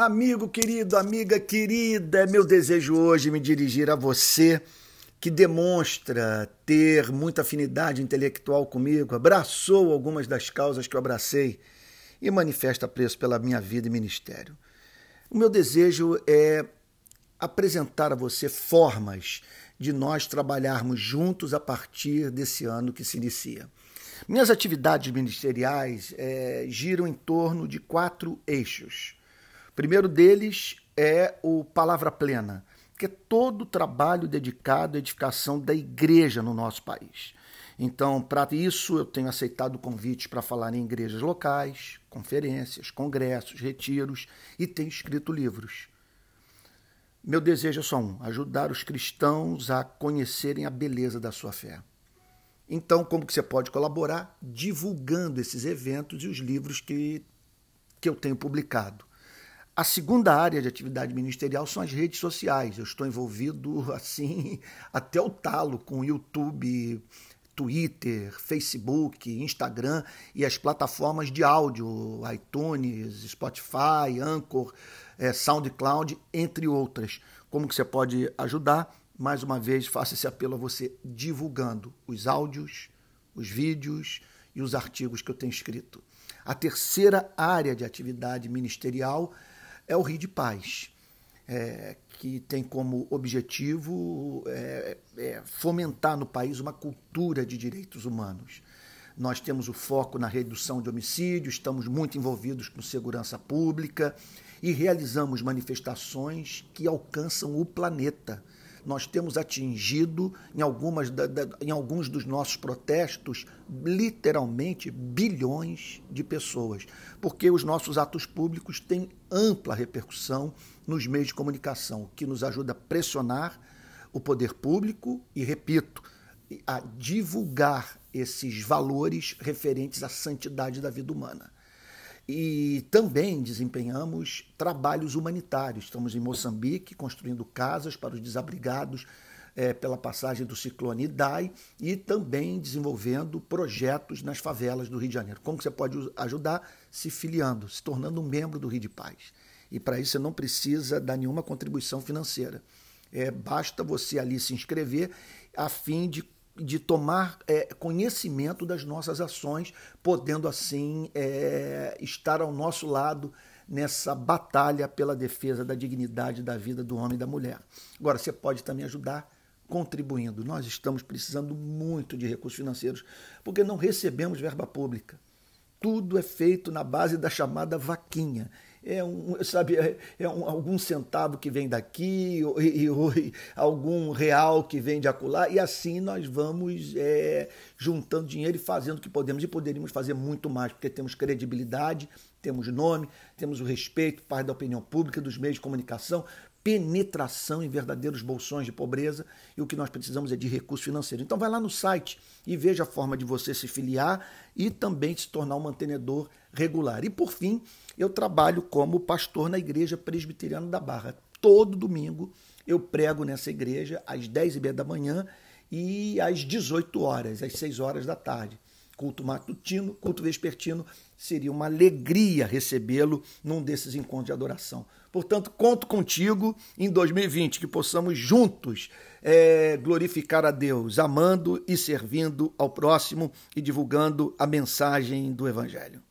Amigo querido, amiga querida, é meu desejo hoje me dirigir a você que demonstra ter muita afinidade intelectual comigo, abraçou algumas das causas que eu abracei e manifesta apreço pela minha vida e ministério. O meu desejo é apresentar a você formas de nós trabalharmos juntos a partir desse ano que se inicia. Minhas atividades ministeriais é, giram em torno de quatro eixos primeiro deles é o Palavra Plena, que é todo o trabalho dedicado à edificação da igreja no nosso país. Então, para isso, eu tenho aceitado convites para falar em igrejas locais, conferências, congressos, retiros e tenho escrito livros. Meu desejo é só um: ajudar os cristãos a conhecerem a beleza da sua fé. Então, como que você pode colaborar? Divulgando esses eventos e os livros que, que eu tenho publicado. A segunda área de atividade ministerial são as redes sociais. Eu estou envolvido assim até o talo com YouTube, Twitter, Facebook, Instagram e as plataformas de áudio, iTunes, Spotify, Anchor, é, SoundCloud, entre outras. Como que você pode ajudar? Mais uma vez, faço esse apelo a você divulgando os áudios, os vídeos e os artigos que eu tenho escrito. A terceira área de atividade ministerial é o Rio de Paz, é, que tem como objetivo é, é, fomentar no país uma cultura de direitos humanos. Nós temos o foco na redução de homicídios, estamos muito envolvidos com segurança pública e realizamos manifestações que alcançam o planeta nós temos atingido em, algumas da, da, em alguns dos nossos protestos literalmente bilhões de pessoas, porque os nossos atos públicos têm ampla repercussão nos meios de comunicação, o que nos ajuda a pressionar o poder público e, repito, a divulgar esses valores referentes à santidade da vida humana. E também desempenhamos trabalhos humanitários. Estamos em Moçambique construindo casas para os desabrigados é, pela passagem do ciclone Idai e também desenvolvendo projetos nas favelas do Rio de Janeiro. Como você pode ajudar? Se filiando, se tornando um membro do Rio de Paz. E para isso você não precisa dar nenhuma contribuição financeira. É, basta você ali se inscrever a fim de de tomar é, conhecimento das nossas ações, podendo assim é, estar ao nosso lado nessa batalha pela defesa da dignidade da vida do homem e da mulher. Agora, você pode também ajudar contribuindo. Nós estamos precisando muito de recursos financeiros porque não recebemos verba pública. Tudo é feito na base da chamada vaquinha. É um, sabe, é, é um, algum centavo que vem daqui, e, e, algum real que vem de acolá, e assim nós vamos é, juntando dinheiro e fazendo o que podemos, e poderíamos fazer muito mais, porque temos credibilidade, temos nome, temos o respeito parte da opinião pública, dos meios de comunicação, penetração em verdadeiros bolsões de pobreza e o que nós precisamos é de recurso financeiro. Então vai lá no site e veja a forma de você se filiar e também se tornar um mantenedor regular. E por fim, eu trabalho como pastor na igreja presbiteriana da Barra. Todo domingo eu prego nessa igreja às 10 e meia da manhã e às 18 horas, às 6 horas da tarde. Culto matutino, culto vespertino, seria uma alegria recebê-lo num desses encontros de adoração. Portanto, conto contigo em 2020, que possamos juntos é, glorificar a Deus, amando e servindo ao próximo e divulgando a mensagem do Evangelho.